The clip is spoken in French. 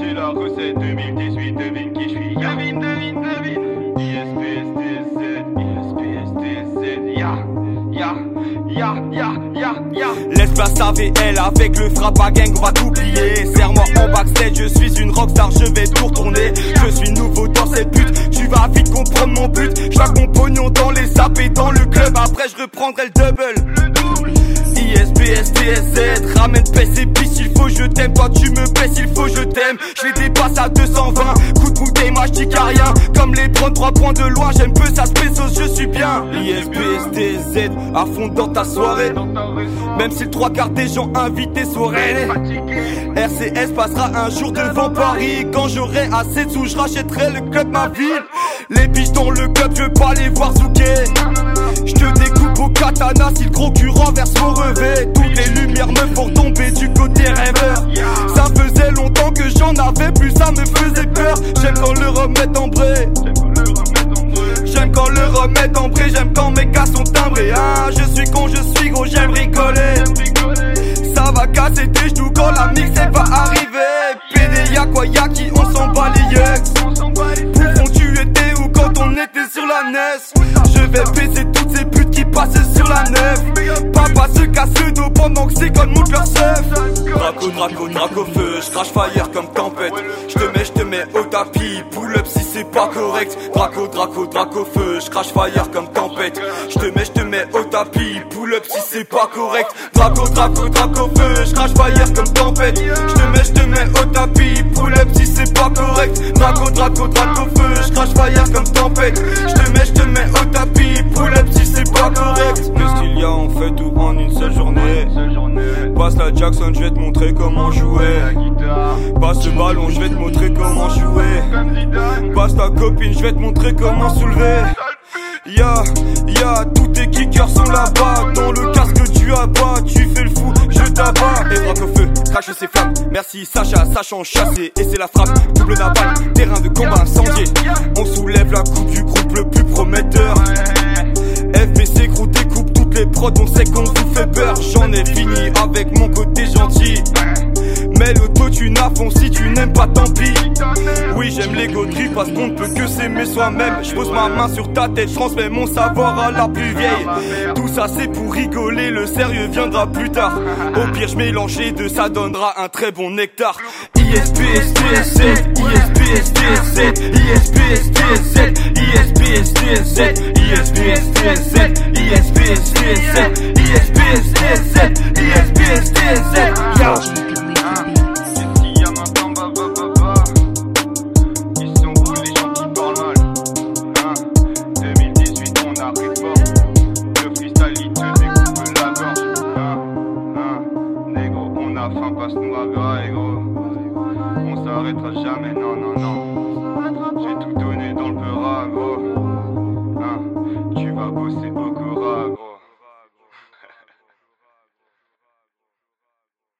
j'ai la recette 2018, devine qui je suis. Devine, devine, devine. ISPSTZ, ISPSTZ, ya, ya, ya, ya, ya, ya. Laisse place à VL avec le frappe à gang, on va t'oublier. Serre-moi en backstage, je suis une rockstar, je vais tout retourner. Je suis nouveau dans cette pute, tu vas vite comprendre mon but. J'laque mon pognon dans les sapes et dans le club, après je reprendrai le double. ISBSTSZ, ramène pèse et il faut je t'aime, toi tu me baisses, il faut je t'aime. Je les dépasse à 220, coup de bouteille, moi je qu'à rien. Comme les prendre 3 points de loin, j'aime peu ça se je suis bien. ISBSTZ, à fond dans ta soirée. Même si le trois quarts des gens invités soiraient RCS passera un jour devant Paris Quand j'aurai assez de sous je rachèterai le club ma ville Les biches dans le club je veux pas les voir zouker katana si le concurrent verse mon revêt Toutes les lumières me font tomber du côté rêveur Ça faisait longtemps que j'en avais plus ça me faisait peur J'aime quand le remettre en bré J'aime quand le remettre en bré, j'aime quand mes gars sont timbrés. Ah, je suis con, je suis gros, j'aime rigoler. Ça va casser tes genoux quand la mix va arriver. PD y'a quoi, y'a qui, on s'en bat les yeux. Pouvons tu étais où quand on était sur la NES Je vais baiser la neuf. Papa se casse le dos pendant que comme monte leur. Draco, draco, draco feu, je crash fire comme tempête. Je te mets, te mets au tapis, pull up si c'est pas correct. Draco, draco, draco feu, je crash fire comme tempête. Je te mets, je te mets au tapis, pull up si c'est pas correct. Draco, draco, draco feu, je crash fire comme tempête. Je te mets, je te mets au tapis, pull up si c'est pas correct. Draco, draco, draco feu, je crash fire comme tempête. Je te mets, je te mets au tapis, pull up si c'est pas correct. Qu'est-ce qu'il y a, on fait tout en une seule journée? Passe la Jackson, je vais te montrer comment jouer. Passe le ballon, je vais te montrer comment jouer. Passe ta copine, je vais te montrer comment soulever. Ya, ya, tous tes kickers sont là-bas. Dans le casque tu abats, tu fais le fou, je t'abats. Et braque au feu, crache ses flammes. Merci Sacha, sachant chasser, et c'est la frappe. Double naval, terrain de combat incendié. On soulève la coupe du groupe le plus prometteur. Les on sait qu'on vous fait peur. J'en ai fini avec mon côté gentil. Mais l'auto tu à fond si tu n'aimes pas tant pis. Oui j'aime l'ego trip parce qu'on ne peut que s'aimer soi-même. Je pose ma main sur ta tête, je transmets mon savoir à la plus vieille. Tout ça c'est pour rigoler, le sérieux viendra plus tard. Au pire je mélange les deux, ça donnera un très bon nectar s'arrêtera jamais. Non non non. J'ai tout donné dans le peur gros hein Tu vas bosser